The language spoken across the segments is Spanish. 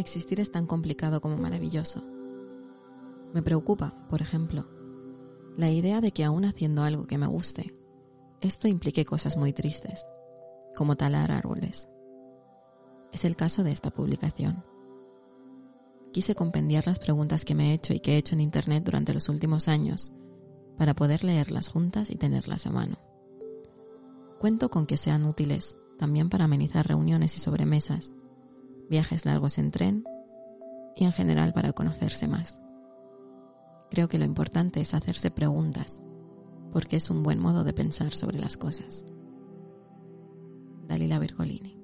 Existir es tan complicado como maravilloso. Me preocupa, por ejemplo, la idea de que aún haciendo algo que me guste, esto implique cosas muy tristes, como talar árboles. Es el caso de esta publicación. Quise compendiar las preguntas que me he hecho y que he hecho en Internet durante los últimos años para poder leerlas juntas y tenerlas a mano. Cuento con que sean útiles también para amenizar reuniones y sobremesas viajes largos en tren y en general para conocerse más. Creo que lo importante es hacerse preguntas, porque es un buen modo de pensar sobre las cosas. Dalila Bergolini.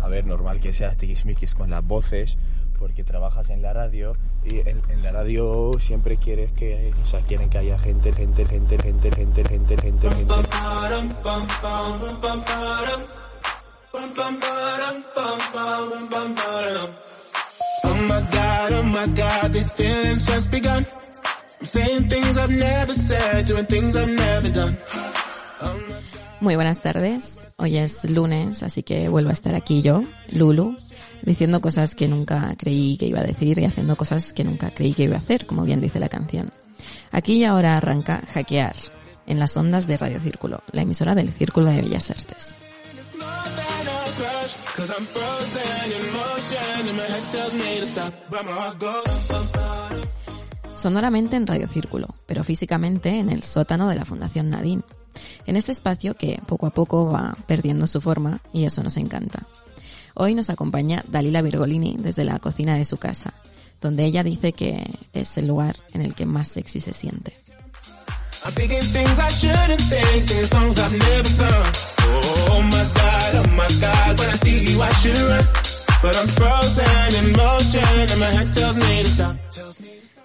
A ver, normal que seas tiquismiquis con las voces, porque trabajas en la radio y en, la radio siempre quieres que, o sea, quieren que haya gente, gente, gente, gente, gente, gente, gente, gente. Muy buenas tardes, hoy es lunes, así que vuelvo a estar aquí yo, Lulu, diciendo cosas que nunca creí que iba a decir y haciendo cosas que nunca creí que iba a hacer, como bien dice la canción. Aquí y ahora arranca Hackear, en las ondas de Radio Círculo, la emisora del Círculo de Bellas Artes. Sonoramente en Radio Círculo, pero físicamente en el sótano de la Fundación Nadine. En este espacio que poco a poco va perdiendo su forma y eso nos encanta. Hoy nos acompaña Dalila Virgolini desde la cocina de su casa, donde ella dice que es el lugar en el que más sexy se siente.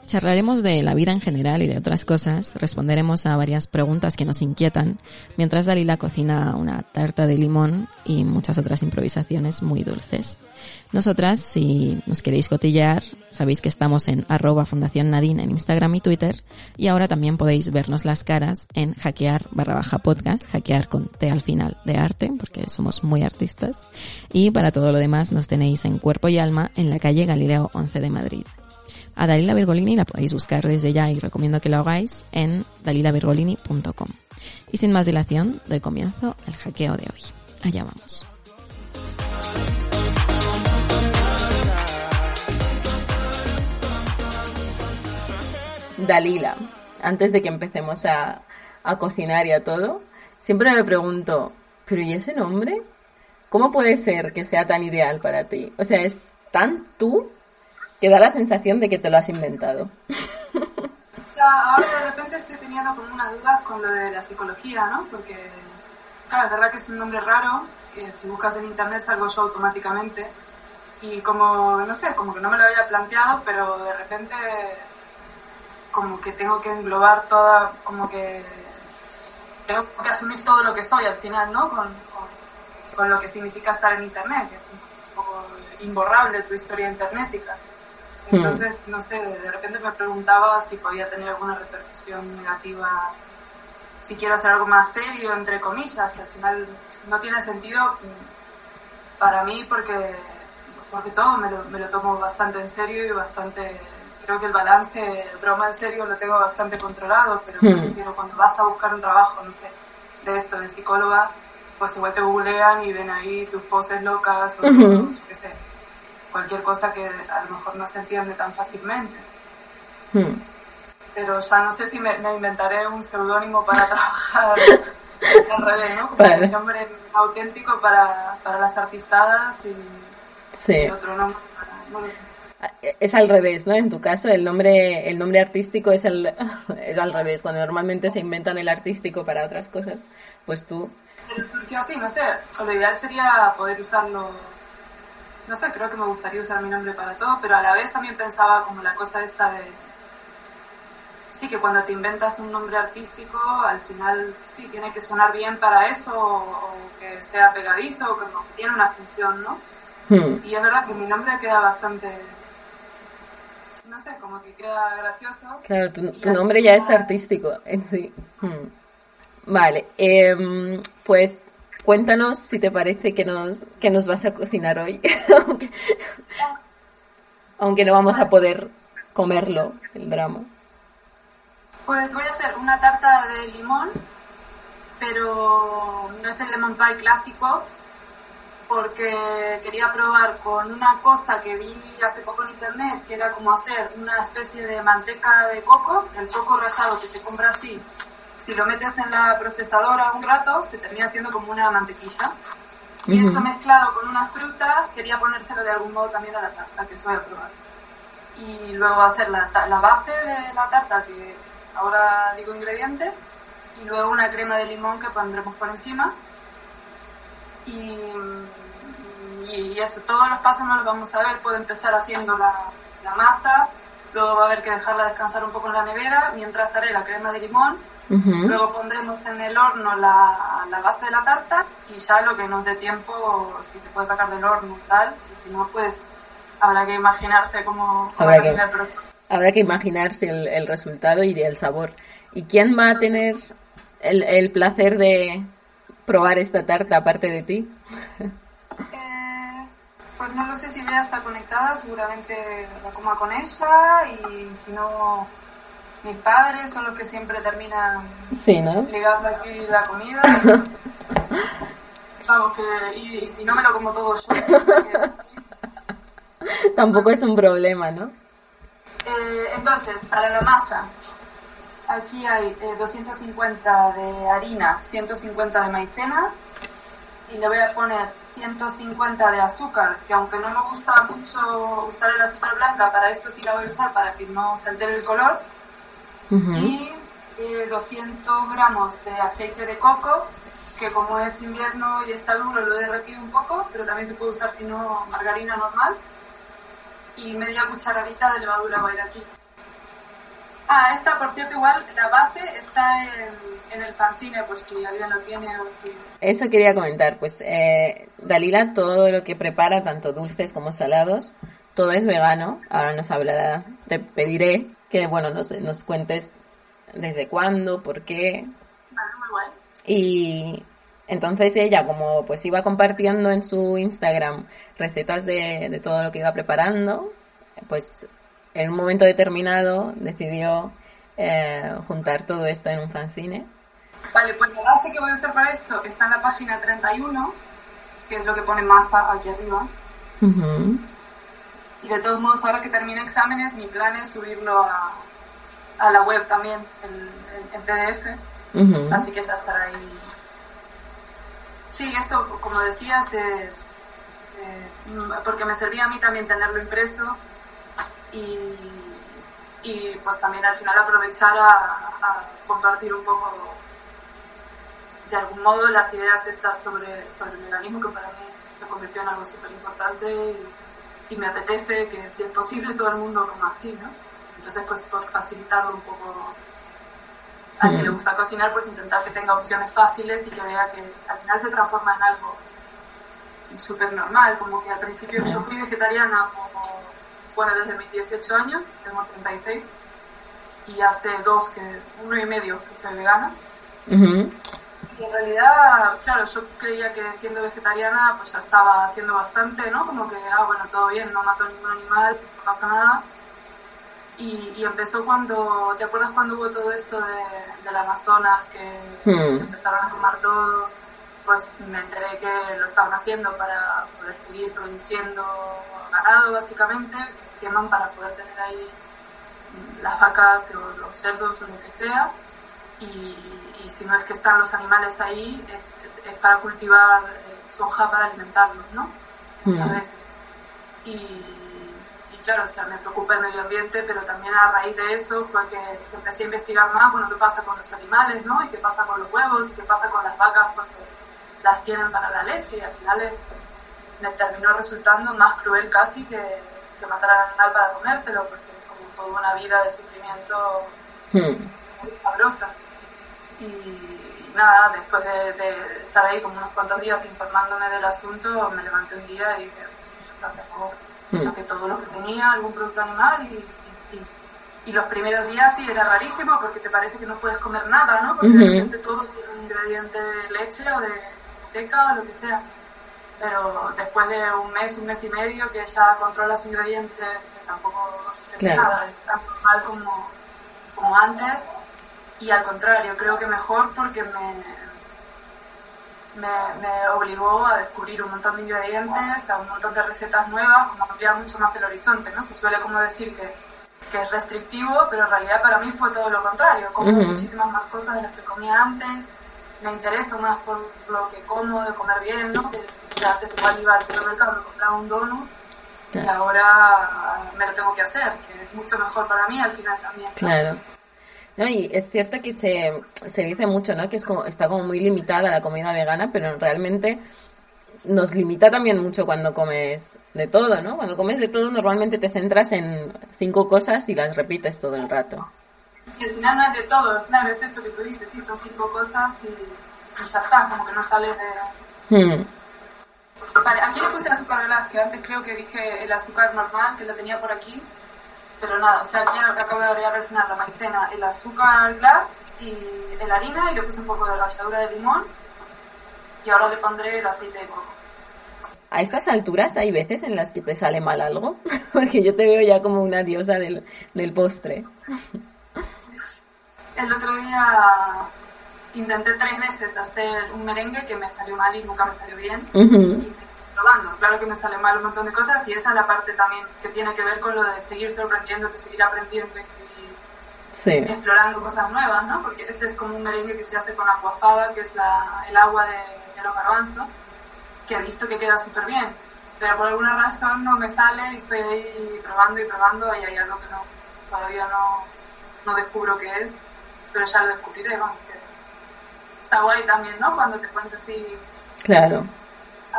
Charlaremos de la vida en general y de otras cosas, responderemos a varias preguntas que nos inquietan, mientras Dalila cocina una tarta de limón y muchas otras improvisaciones muy dulces. Nosotras, si nos queréis cotillear, sabéis que estamos en arroba Fundación Nadine en Instagram y Twitter, y ahora también podéis vernos las caras en hackear barra baja podcast, hackear con T al final de arte, porque somos muy artistas, y para todo lo demás nos tenéis en cuerpo y alma en la calle Galileo 11 de Madrid. A Dalila Virgolini la podéis buscar desde ya y recomiendo que lo hagáis en dalilavirgolini.com. Y sin más dilación, doy comienzo al hackeo de hoy. Allá vamos. Dalila, antes de que empecemos a, a cocinar y a todo, siempre me pregunto, ¿pero y ese nombre? ¿Cómo puede ser que sea tan ideal para ti? O sea, ¿es tan tú que da la sensación de que te lo has inventado. O sea, ahora de repente estoy teniendo como unas dudas con lo de la psicología, ¿no? Porque, claro, es verdad que es un nombre raro, que si buscas en internet salgo yo automáticamente. Y como, no sé, como que no me lo había planteado, pero de repente como que tengo que englobar toda, como que tengo que asumir todo lo que soy al final, ¿no? Con, con, lo que significa estar en internet, que es un poco imborrable tu historia internetica. Entonces, no sé, de repente me preguntaba si podía tener alguna repercusión negativa, si quiero hacer algo más serio, entre comillas, que al final no tiene sentido para mí porque, porque todo me lo, me lo tomo bastante en serio y bastante creo que el balance, broma en serio, lo tengo bastante controlado, pero Hmm. cuando vas a buscar un trabajo, no sé, de esto, de psicóloga, pues igual te googlean y ven ahí tus poses locas o Ujú. yo qué sé, cualquier cosa que a lo mejor no se entiende tan fácilmente. Hmm. Pero ya no sé si me, me inventaré un seudónimo para trabajar al revés, ¿no? Como Vale. un nombre auténtico para, para las artistadas y, Sí. y otro nombre para, no lo sé. Es al revés, ¿no? En tu caso, el nombre, el nombre artístico es, el, es al revés. Cuando normalmente se inventan el artístico para otras cosas, pues tú. Pero surgió así, no sé, lo ideal sería poder usarlo, no sé, creo que me gustaría usar mi nombre para todo, pero a la vez también pensaba como la cosa esta de, sí, que cuando te inventas un nombre artístico, al final sí, tiene que sonar bien para eso, o, o que sea pegadizo, o que no- tiene una función, ¿no? Hmm. Y es verdad que mi nombre queda bastante, no sé, como que queda gracioso. Claro, tu, nombre ya es artístico en sí. Hmm. Vale, em, pues cuéntanos si te parece que nos, que nos vas a cocinar hoy. aunque, no vamos a poder comerlo, el drama. Pues voy a hacer una tarta de limón, pero no es el lemon pie clásico, porque quería probar con una cosa que vi hace poco en internet, que era como hacer una especie de manteca de coco, el coco rallado que se compra así. Si lo metes en la procesadora un rato, se termina haciendo como una mantequilla. Y eso mezclado con una fruta, quería ponérselo de algún modo también a la tarta, que eso voy a probar y luego hacer la, la base de la tarta, que ahora digo ingredientes, y luego una crema de limón que pondremos por encima. Y, y eso, todos los pasos no los vamos a ver, puedo empezar haciendo la, la masa, luego va a haber que dejarla descansar un poco en la nevera, mientras haré la crema de limón, Luego pondremos en el horno la, la base de la tarta y ya lo que nos dé tiempo, si se puede sacar del horno y tal, y si no, pues habrá que imaginarse cómo, cómo Habrá que- el proceso. Habrá que imaginarse el, el resultado y el sabor. ¿Y quién va a tener el, el placer de probar esta tarta aparte de ti? Eh, pues no lo sé si Bea está conectada, seguramente la coma con ella y si no, mis padres son los que siempre terminan Sí, ¿no? ligando aquí la comida. Vamos, que, y, y si no me lo como todo yo. que- Tampoco es un problema, ¿no? Eh, entonces, para la masa, aquí hay eh, 250 de harina, 150 de maicena y le voy a poner 150 de azúcar, que aunque no me gusta mucho usar el azúcar blanca, para esto sí la voy a usar para que no se altere el color. Y eh, 200 gramos de aceite de coco, que como es invierno y está duro lo he derretido un poco, pero también se puede usar si no margarina normal. Y media cucharadita de levadura va a ir aquí. Ah, esta por cierto igual, la base está en, en el fanzine por si alguien lo tiene o si... Eso quería comentar, pues eh, Dalila todo lo que prepara, tanto dulces como salados, todo es vegano. Ahora nos hablará, te pediré que bueno nos, nos cuentes desde cuándo, por qué. Vale, muy guay. Y entonces ella, como pues iba compartiendo en su Instagram recetas de, de todo lo que iba preparando, pues en un momento determinado decidió eh, juntar todo esto en un fanzine. Vale, pues la base que voy a usar para esto está en la página 31, que es lo que pone masa aquí arriba. Ujú. Y de todos modos, ahora que termine exámenes, mi plan es subirlo a, a la web también, en, PDF. Así que ya estará ahí. Sí, esto, como decías, es eh, porque me servía a mí también tenerlo impreso y, y pues también al final aprovechar a, a compartir un poco de algún modo las ideas estas sobre, sobre el veganismo que para mí se convirtió en algo súper importante y, y me apetece que si es posible todo el mundo coma así, ¿no? Entonces pues por facilitarlo un poco a quien le gusta cocinar, pues intentar que tenga opciones fáciles y que vea que al final se transforma en algo súper normal, como que al principio yo fui vegetariana como, bueno, desde mis 18 años, tengo 36, y hace dos, que uno y medio que soy vegana. Ujú. Y en realidad, claro, yo creía que siendo vegetariana pues ya estaba haciendo bastante, ¿no? Como que, ah, bueno, todo bien, no mato ningún animal, no pasa nada. Y, empezó cuando, ¿te acuerdas cuando hubo todo esto de, del Amazonas, que, Hmm. empezaron a tomar todo? Pues me enteré que lo estaban haciendo para poder seguir produciendo ganado, básicamente, queman para poder tener ahí las vacas o los cerdos o lo que sea. Y, y si no es que están los animales ahí, es, es para cultivar eh, soja para alimentarlos, ¿no? Muchas Mm. veces. Y, y claro, o sea, me preocupa el medio ambiente, pero también a raíz de eso fue que, que empecé a investigar más, bueno, qué pasa con los animales, ¿no? Y qué pasa con los huevos, y qué pasa con las vacas porque las tienen para la leche y al final es, me terminó resultando más cruel casi que, que matar al animal para comértelo, porque es como toda una vida de sufrimiento Hmm. muy sabrosa. Y, nada, después de, de estar ahí como unos cuantos días informándome del asunto, me levanté un día y dije, por Mm. saqué todo lo que tenía, algún producto animal y, y- y- los primeros días sí era rarísimo porque te parece que no puedes comer nada, ¿no? Porque de repente todo tiene un ingrediente de leche o de teca o lo que sea. Pero después de un mes, un mes y medio que ya controlas ingredientes, que tampoco sé Claro. nada, es tan normal como, como antes. Y al contrario, creo que mejor porque me, me, me obligó a descubrir un montón de ingredientes, a un montón de recetas nuevas, como ampliar mucho más el horizonte, ¿no? Se suele como decir que, que es restrictivo, pero en realidad para mí fue todo lo contrario. Como muchísimas más cosas de las que comía antes, me intereso más por lo que como, de comer bien, ¿no? Que, o sea, antes igual iba al supermercado, me compraba un donut, y ahora me lo tengo que hacer, que es mucho mejor para mí al final también. ¿no? Claro. No, y es cierto que se, se dice mucho, ¿no? Que es como, está como muy limitada la comida vegana, pero realmente nos limita también mucho cuando comes de todo, ¿no? Cuando comes de todo normalmente te centras en cinco cosas y las repites todo el rato. Y al final no es de todo, claro, es eso que tú dices, sí, son cinco cosas y, y ya está, como que no sales de... Hmm. Vale, aquí le puse azúcar glass, que antes creo que dije el azúcar normal, que lo tenía por aquí, pero nada, o sea, aquí acabo de agregar al final la maicena, el azúcar glass y la harina y le puse un poco de ralladura de limón y ahora le pondré el aceite de coco. A estas alturas hay veces en las que te sale mal algo, porque yo te veo ya como una diosa del, del postre. El otro día intenté tres veces hacer un merengue que me salió mal y nunca me salió bien. Y seguí probando. Claro que me sale mal un montón de cosas y esa es la parte también que tiene que ver con lo de seguir sorprendiéndote, seguir aprendiendo y seguir Sí. explorando cosas nuevas, ¿no? Porque este es como un merengue que se hace con aquafaba, que es la, el agua de, de los garbanzos, que he visto que queda súper bien. Pero por alguna razón no me sale y estoy ahí probando y probando y hay algo que no, todavía no, no descubro qué es, pero ya lo descubriré, vamos. Que está guay también, ¿no? Cuando te pones así Claro.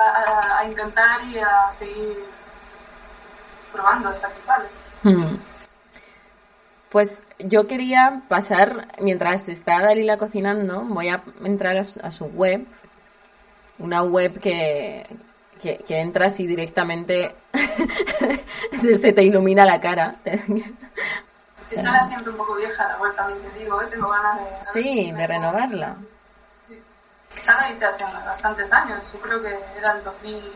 A, intentar y a seguir probando hasta que sales. Hmm. Pues yo quería pasar, mientras está Dalila cocinando, voy a entrar a su, a su web, una web que, que, que entras y directamente se te ilumina la cara. Está la siento un poco vieja la web también te digo, ¿eh? tengo ganas de... sí, de renovarla. Ya la hice hace bastantes años, yo creo que era el 2000...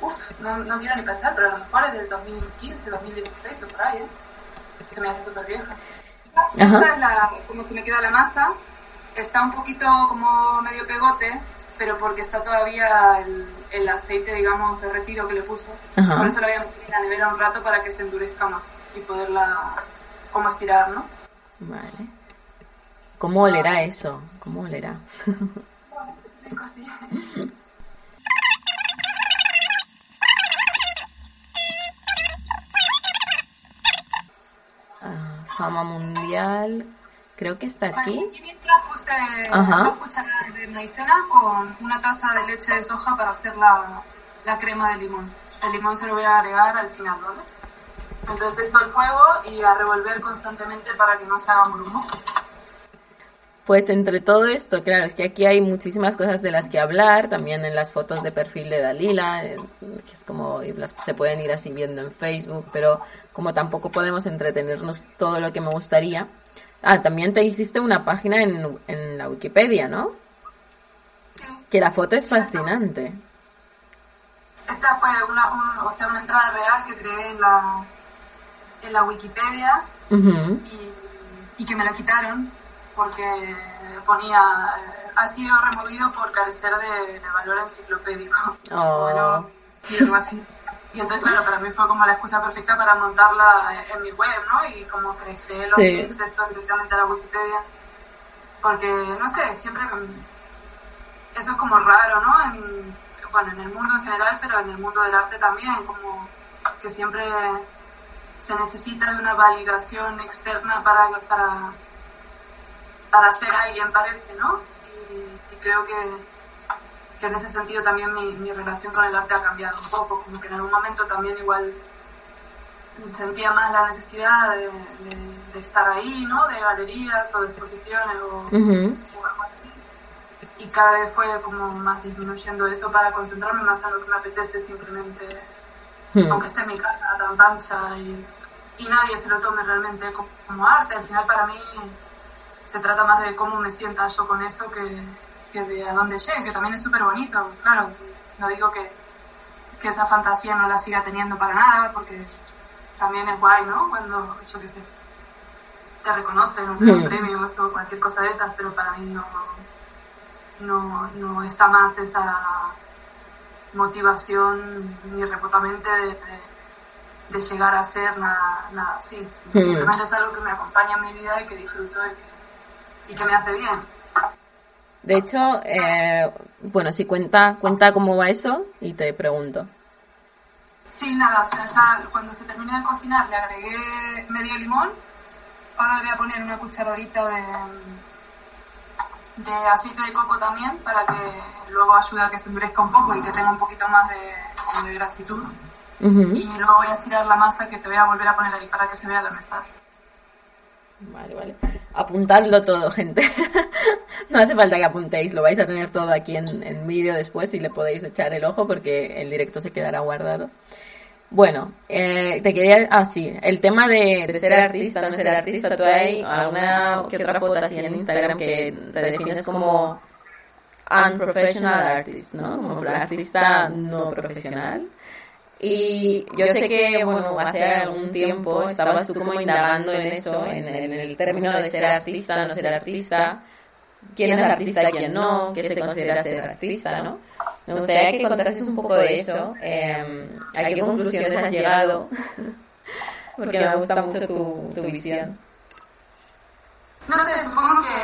Uf, no, no quiero ni pensar, pero a lo mejor es del 2015, 2016 o por ahí, ¿eh? Se me hace súper vieja. Esta es la, como se me queda la masa, está un poquito como medio pegote, pero porque está todavía el, el aceite, digamos, derretido que le puse. Ajá. Por eso la voy a meter en la nevera un rato para que se endurezca más y poderla como estirar, ¿no? Vale. ¿Cómo olerá eso? ¿Cómo olerá? Así. Ah, fama mundial. Creo que está aquí. Mientras puse Ajá. dos cucharadas de maicena con una taza de leche de soja para hacer la, la crema de limón. El limón se lo voy a agregar al final, ¿vale? Entonces esto al fuego y a revolver constantemente para que no se hagan grumos. Pues entre todo esto, claro, es que aquí hay muchísimas cosas de las que hablar, también en las fotos de perfil de Dalila, eh, que es como las, se pueden ir así viendo en Facebook, pero como tampoco podemos entretenernos todo lo que me gustaría. Ah, también te hiciste una página en, en la Wikipedia, ¿no? Que la foto es fascinante. Esta fue una, un- o sea, una entrada real que creé en la, en la Wikipedia y, que me la quitaron porque ponía ha sido removido por carecer de, valor enciclopédico oh. y algo así. Y entonces, claro, para mí fue como la excusa perfecta para montarla en mi web, ¿no? Y como crecer los links estos directamente a la Wikipedia. Porque, no sé, siempre eso es como raro, ¿no? En, bueno, en el mundo en general, pero en el mundo del arte también, como que siempre se necesita de una validación externa para, para, para ser alguien, parece, ¿no? Y, creo que, que, en ese sentido también mi, mi, relación con el arte ha cambiado un poco, como que en algún momento también igual sentía más la necesidad de, de, estar ahí, ¿no? De galerías o de exposiciones o, o algo así y cada vez fue como más disminuyendo eso para concentrarme más en lo que me apetece simplemente, hmm. aunque esté en mi casa tan pancha y, y, nadie se lo tome realmente como, arte. Al final para mí se trata más de cómo me sienta yo con eso que, que de a dónde llegue, que también es súper bonito. Claro, no digo que, que esa fantasía no la siga teniendo para nada, porque también es guay, ¿no? Cuando, yo qué sé, te reconocen un hmm. premio o cualquier cosa de esas, pero para mí no no, no está más esa motivación ni remotamente de, llegar a ser nada, nada así. Hmm. Simplemente es algo que me acompaña en mi vida y que disfruto y que, me hace bien. De hecho, eh, bueno, si cuenta, cuenta cómo va eso y te pregunto. Sí, nada, o sea, ya cuando se terminó de cocinar le agregué medio limón. Ahora le voy a poner una cucharadita de, de aceite de coco también para que luego ayude a que se endurezca un poco y que tenga un poquito más de, de grasitud. Y luego voy a estirar la masa que te voy a volver a poner ahí para que se vea la mesa. Vale, vale. Apuntadlo todo, gente. no hace falta que apuntéis, lo vais a tener todo aquí en, en vídeo después y le podéis echar el ojo porque el directo se quedará guardado. Bueno, eh, te quería, ah sí, el tema de, ser artista, no ser artista, tú hay alguna que otra foto así en Instagram que te defines como unprofessional artist, ¿no? Como artista no profesional. Y yo sé que, bueno, hace algún tiempo estabas tú como indagando en eso, en, el término de ser artista, no ser artista, quién es artista quién no, qué se considera ser artista, ¿no? Me gustaría que contases un poco de eso. Eh, ¿A qué conclusiones has llegado? Porque me gusta mucho tu, tu visión. No sé, supongo que,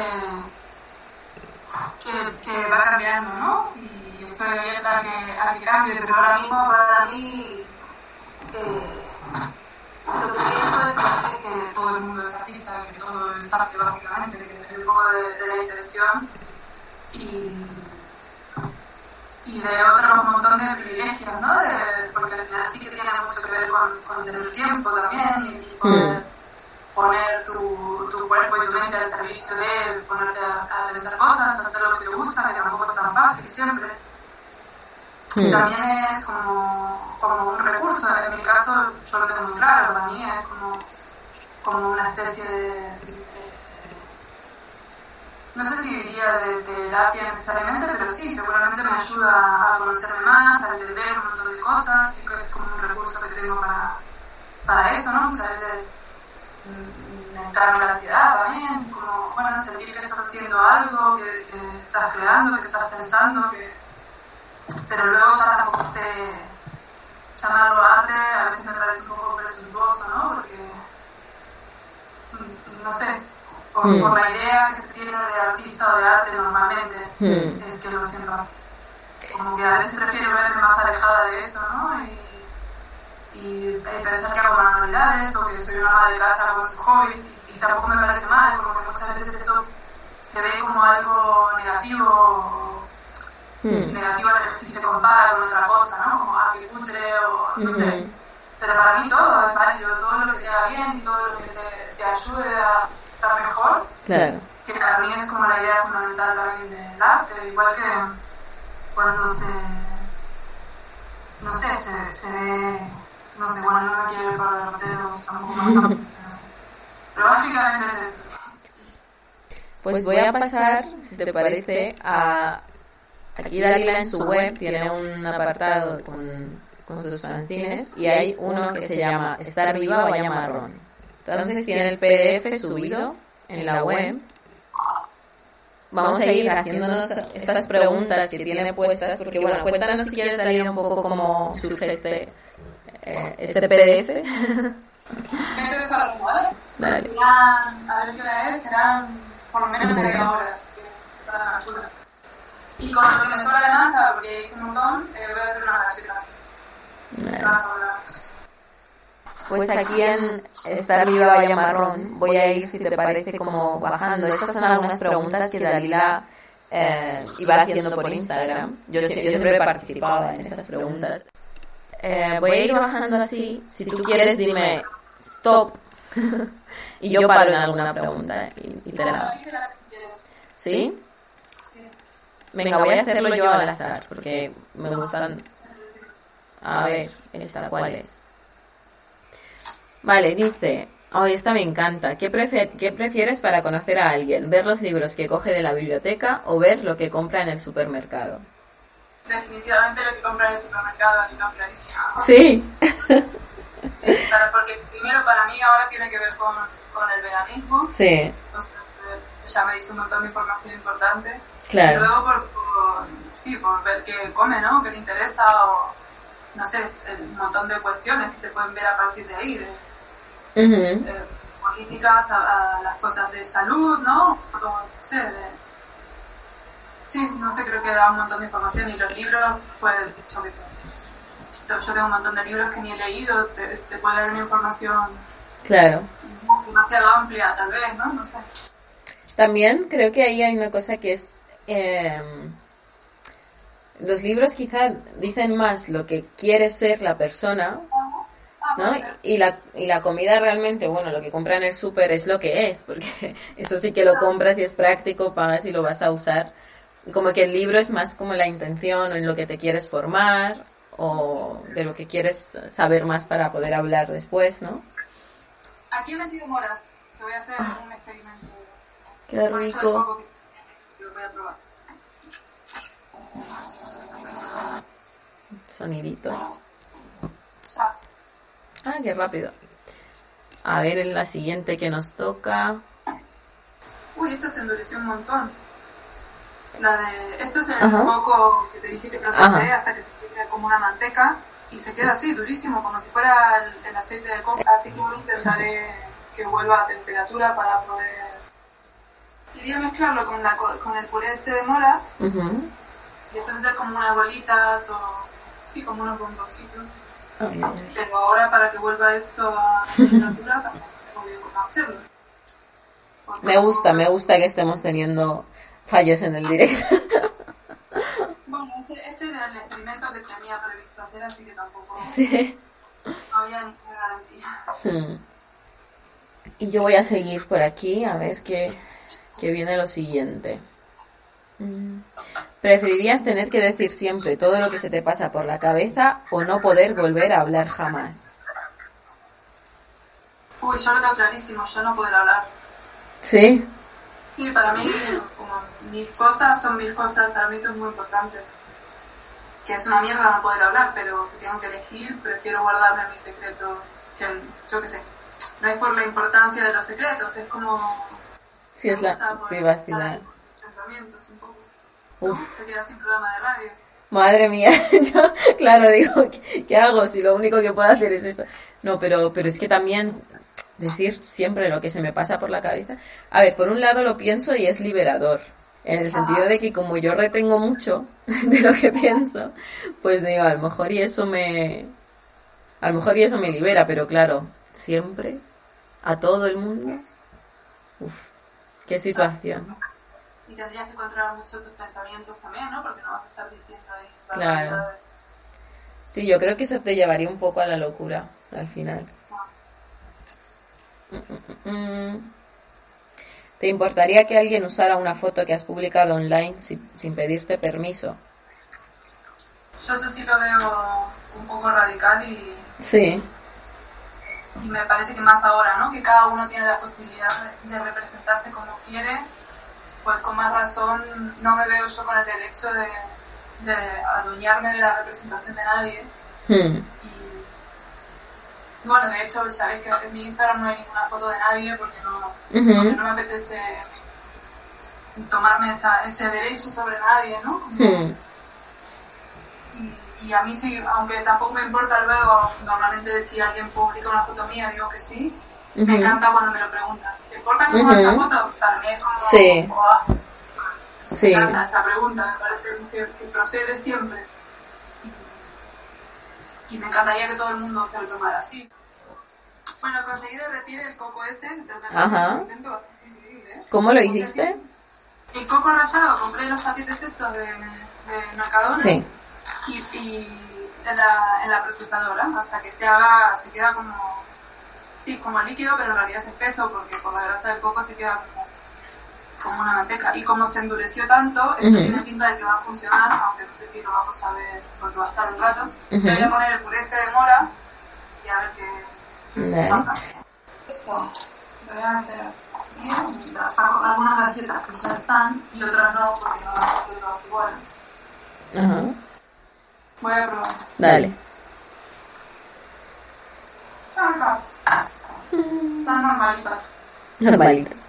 que, que, va cambiando, ¿no? Estoy abierta a que, a que cambie, pero ahora mismo para mí eh, lo que pienso es que todo el mundo es artista, que todo es arte básicamente, que es un poco de, de la intención y y de otros montón de privilegios, ¿no? De, porque al final sí que tiene mucho que ver con, con tener tiempo también y, poder mm. poner tu, tu, cuerpo y tu mente al servicio de ponerte a, a pensar cosas, hacer lo que te gusta, que tampoco es tan fácil siempre. También es como, como un recurso, en mi caso yo lo tengo muy claro, para mí es como, como una especie de no sé si diría de, terapia necesariamente, pero sí, seguramente me ayuda a conocerme más, a entender un montón de cosas, y que es como un recurso que tengo para, para eso, ¿no? Muchas veces me encargo la ansiedad también, como, bueno, sentir que estás haciendo algo, que, estás creando, que estás pensando, que... pero luego ya tampoco sé llamarlo arte, a veces me parece un poco presuntuoso, ¿no? Porque, mm, no sé, por, por, la idea que se tiene de artista o de arte normalmente, mm. es que lo siento así. Como que a veces prefiero verme más alejada de eso, ¿no? Y, y, pensar que hago manualidades o que soy una ama de casa con sus hobbies y, tampoco me parece mal, porque muchas veces eso se ve como algo negativo mm. negativo si se compara con otra cosa, ¿no? Como ah, que cutre o no sé. Pero para mí todo es válido, todo lo que te haga bien y todo lo que te, te ayude a estar mejor. Claro. Que para mí es como la idea fundamental también del arte, igual que cuando se, no sé, se, se ve, no sé, bueno, no me quiero ir para derrotero, tampoco más pero básicamente es eso. Pues voy a pasar, si te parece, a... Aquí Dalila en su web tiene un apartado con, con sus fanzines y hay uno que se llama Estar viva o vaya marrón Entonces tiene el PDF subido en la web. Vamos a ir haciéndonos estas preguntas que tiene puestas, porque bueno, cuéntanos si quieres salir un poco cómo surge este, eh, este PDF. A la Dale. a ver qué hora es, serán por lo menos media hora así que, para la. Y con lo que me sobra de masa, porque hice un montón, eh, voy a hacer unas galletas. Nice. Unas sobras. Pues aquí en esta arriba valla marrón voy a ir, si te parece, como bajando. Estas son algunas preguntas que Dalila eh, iba haciendo por Instagram. Yo, yo siempre participaba en estas preguntas. Eh, voy a ir bajando así. Si tú quieres, dime stop. y yo paro en alguna pregunta y, y te la... Que. ¿Sí? Venga, voy a hacerlo yo al azar, porque me gustan... A ver, esta cuál es. Vale, dice... Ay, esta me encanta. ¿Qué, prefe- ¿Qué prefieres para conocer a alguien? ¿Ver los libros que coge de la biblioteca o ver lo que compra en el supermercado? Definitivamente lo que compra en el supermercado aquí no clarísimo. Sí. Para- porque primero para mí ahora tiene que ver con, con el veganismo. Sí, Entonces ya me hizo un montón de información importante. Y claro. luego por, por- sí, por ver qué come, ¿no? Qué le interesa o, no sé, un montón de cuestiones que se pueden ver a partir de ahí, de, Ujú. de políticas a, a las cosas de salud, ¿no? O, no sé, de- sí, no sé, creo que da un montón de información y los libros, pues, yo qué sé. Yo tengo un montón de libros que ni he leído, te, te puede dar una información Claro. demasiado amplia, tal vez, ¿no? No sé. También creo que ahí hay una cosa que es... eh, los libros quizá dicen más lo que quiere ser la persona, Ah, ¿no? ser. Y la, y la comida realmente, bueno, lo que compra en el súper es lo que es, porque eso sí que lo compras y es práctico, pagas y lo vas a usar. Como que el libro es más como la intención en lo que te quieres formar o de lo que quieres saber más para poder hablar después, ¿no? Aquí he metido moras, que voy a hacer un experimento. Qué rico. Voy a probar. Sonidito. Ah, qué rápido. A ver en la siguiente que nos toca. Uy, esto se endureció un montón. La de, esto es el Ajá. coco que te dije que procesé Ajá. hasta que se queda como una manteca y se queda así, durísimo, como si fuera el, el aceite de coco. Así que hoy intentaré que vuelva a temperatura para poder... Quería mezclarlo con, la, co- con el puré este de moras y entonces hacer como unas bolitas o... Sí, como unos bomboncitos. Ay, ay. Pero ahora para que vuelva esto a temperatura tampoco sé muy bien cómo hacerlo. Porque Me gusta, me gusta que estemos teniendo fallos en el directo. Bueno, este, este era el experimento que tenía previsto hacer, así que tampoco Sí. no había ninguna garantía. Hmm. Y yo voy a seguir por aquí a ver qué, qué viene lo siguiente. Mm. ¿Preferirías tener que decir siempre todo lo que se te pasa por la cabeza o no poder volver a hablar jamás? Uy, yo lo tengo clarísimo, yo no poder hablar. Sí. Sí, para mí, como mis cosas son mis cosas, para mí eso es muy importante. Que es una mierda no poder hablar, pero si tengo que elegir, prefiero guardarme mis secretos. Que, yo qué sé, no es por la importancia de los secretos, es como... Sí, es la privacidad. dar pensamientos un poco. Uf. Te quedas sin programa de radio. Madre mía, yo, claro, digo, ¿qué, qué hago si lo único que puedo hacer es eso? No, pero, pero es que también decir siempre lo que se me pasa por la cabeza. A ver, por un lado lo pienso y es liberador, en el sentido de que como yo retengo mucho de lo que pienso, pues digo, a lo mejor y eso me, a lo mejor y eso me libera, pero claro, siempre, a todo el mundo, uf, qué situación. Y tendrías que controlar mucho tus pensamientos también, ¿no? Porque no vas a estar diciendo ahí Claro. Sí, yo creo que eso te llevaría un poco a la locura al final. Mm, mm, mm. ¿Te importaría que alguien usara una foto que has publicado online si- sin pedirte permiso? Yo eso sí lo veo un poco radical y, Sí. Y me parece que más ahora, ¿no? Que cada uno tiene la posibilidad de, representarse como quiere, pues con más razón no me veo yo con el derecho de, de adueñarme de la representación de nadie Hmm. Bueno, de hecho, sabéis que en mi Instagram no hay ninguna foto de nadie porque no, porque no me apetece tomarme esa- ese derecho sobre nadie, ¿no? Hmm. Y, a mí sí, aunque tampoco me importa luego, normalmente si alguien publica una foto mía, digo que sí. Me encanta cuando me lo preguntan. ¿Te importa que ponga esa Ujú. foto? Mí es como... Sí. "Buah". Sí. Me encanta esa pregunta, me parece que, que procede siempre. Y me encantaría que todo el mundo se lo tomara así. Bueno, conseguí derretir el coco ese, pero me Ajá. un intento bastante increíble. ¿eh? ¿Cómo lo hiciste? El coco rallado, compré los paquetes estos de, de Mercadona Sí. Y, y en, la, en la procesadora hasta que se haga, se queda como, sí, como líquido, pero en realidad es espeso porque por la grasa del coco se queda como, como una manteca. Y como se endureció tanto, esto Ujú. tiene pinta de que va a funcionar, aunque no sé si lo vamos a ver porque va a estar un rato. Ujú. Le voy a poner el puré este de mora y a ver qué, pasa. Esto voy a meter aquí, saco algunas galletas que ya están y otras no porque no las iguales. Ajá. Voy a probar. Dale. Están normalitas. Normalitas.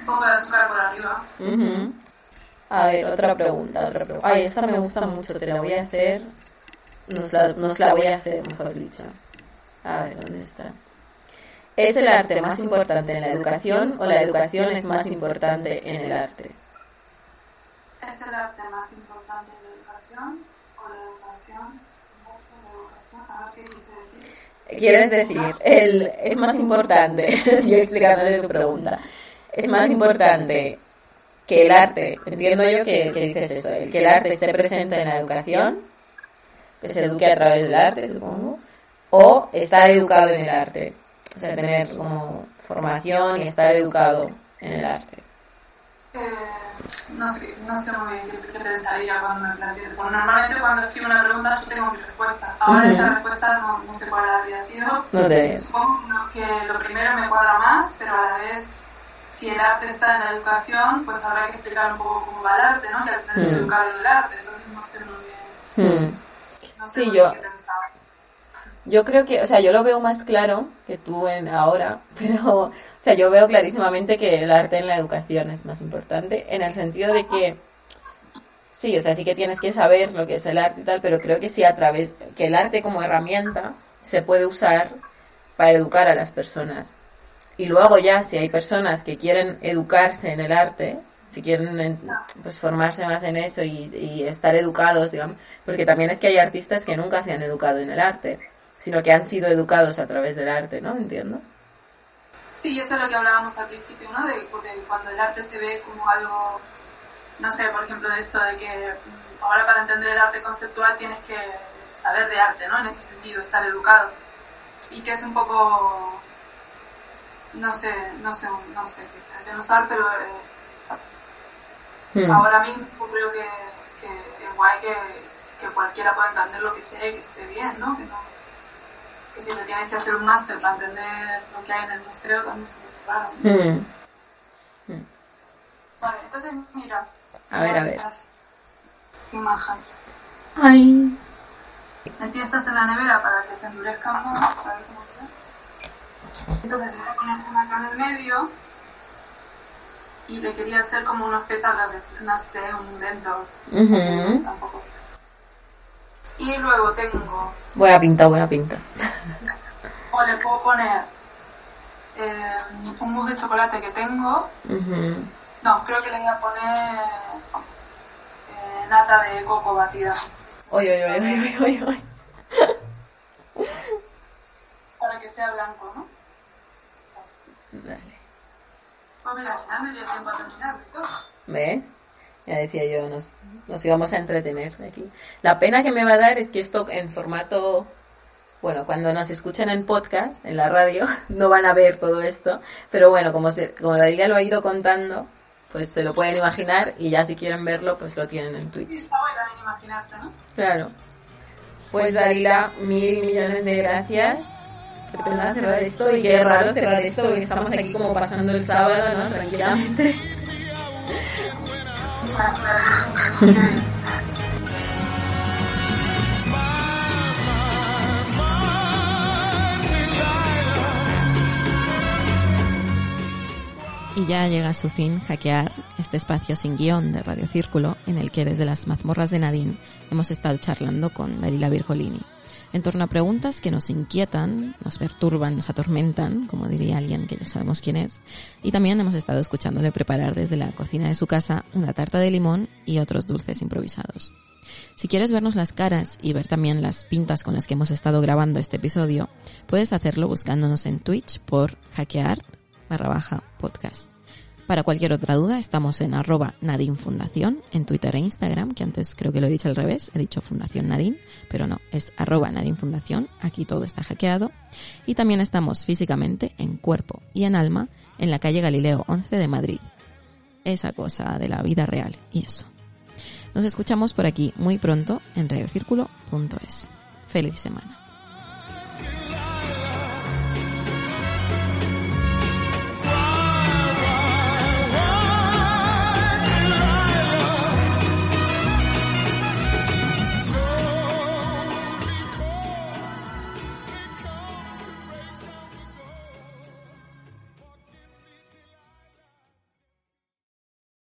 Un poco de azúcar por arriba. Ujú. A ver, otra pregunta, otra pregunta. Ay, esta me gusta mucho, te la voy a hacer. Nos la, nos la voy a hacer, mejor dicho. A ver, ¿dónde está? ¿Es el arte más importante en la educación o la educación es más importante en el arte? ¿Es el arte más importante en la educación o la educación? ¿La educación? A ver qué quise decir. Quieres decir, el, es más importante, yo explicándote tu pregunta, es más importante que el arte, entiendo yo que, que dices eso, el que el arte esté presente en la educación, que se eduque a través del arte, supongo, o estar educado en el arte, o sea, tener como formación y estar educado en el arte. Eh, no sé, no sé muy bien qué, pensaría cuando me planteé. Bueno, normalmente cuando escribo una pregunta yo tengo mi respuesta. Ahora Ujú. esa respuesta no, no sé cuál habría sido. No te... Supongo que lo primero me cuadra más, pero a la vez, si el arte está en la educación, pues habrá que explicar un poco cómo va el arte, ¿no? Que al final es Mm. educar en el arte, entonces no sé muy bien, no sé Sí, muy yo- bien qué pensaba. Yo creo que, o sea, yo lo veo más claro que tú en ahora, pero, o sea, yo veo clarísimamente que el arte en la educación es más importante, en el sentido de que, sí, o sea, sí que tienes que saber lo que es el arte y tal, pero creo que sí a través, que el arte como herramienta se puede usar para educar a las personas. Y luego ya, si hay personas que quieren educarse en el arte, si quieren en- pues formarse más en eso y estar educados, digamos, porque también es que hay artistas que nunca se han educado en el arte, sino que han sido educados a través del arte, ¿no? Entiendo. Sí, eso es lo que hablábamos al principio, ¿no? De, porque cuando el arte se ve como algo, no sé, por ejemplo, de esto de que mm, ahora para entender el arte conceptual tienes que saber de arte, ¿no? En ese sentido, estar educado. Y que es un poco, no sé, no sé, no sé qué expresión usar, pero eh, Hmm. ahora mismo creo que, que es guay que, que cualquiera pueda entender lo que sé, que esté bien, ¿no? Que, no, que si te tienes que hacer un máster para entender lo que hay en el museo también es muy raro. ¿no? Hmm. Vale, entonces mira. A ver, a ver. Qué majas. Ay. Empiezas en la nevera para que se endurezcan más. A ver cómo queda. Entonces le voy a poner una acá en el medio. Y le quería hacer como unos pétalos de, no sé, un invento. Ujú. Tampoco. Y luego tengo, Buena pinta, buena pinta. o le puedo poner eh, un mousse de chocolate que tengo. No, creo que le voy a poner eh, nata de coco batida. Oy, oy, oy. Para que sea blanco, ¿no? Dale. Pues mira, al final me dio tiempo a terminar todo. ¿Ves? Ya decía yo, nos, nos íbamos a entretener aquí. La pena que me va a dar es que esto en formato, bueno, cuando nos escuchen en podcast, en la radio, no van a ver todo esto, pero bueno, como, se, como Dalila lo ha ido contando, pues se lo pueden imaginar y ya si quieren verlo, pues lo tienen en Twitch. Está bueno también imaginarse, ¿no? Claro. Pues Dalila, mil millones de gracias. Qué pena cerrar esto y qué raro cerrar esto porque estamos aquí como pasando el sábado, ¿no? Tranquilamente. Y ya llega a su fin hackear este espacio sin guion de Radio Círculo en el que desde las mazmorras de Nadine hemos estado charlando con Dalila Virgolini en torno a preguntas que nos inquietan, nos perturban, nos atormentan, como diría alguien que ya sabemos quién es, y también hemos estado escuchándole preparar desde la cocina de su casa una tarta de limón y otros dulces improvisados. Si quieres vernos las caras y ver también las pintas con las que hemos estado grabando este episodio, puedes hacerlo buscándonos en Twitch por hackear barra baja podcast. Para cualquier otra duda, estamos en arroba Nadine Fundación, en Twitter e Instagram, que antes creo que lo he dicho al revés, he dicho Fundación Nadine, pero no, es arroba Nadine Fundación, aquí todo está hackeado. Y también estamos físicamente en cuerpo y en alma en la calle Galileo 11 de Madrid. Esa cosa de la vida real y eso. Nos escuchamos por aquí muy pronto en radiocírculo.es. Feliz semana.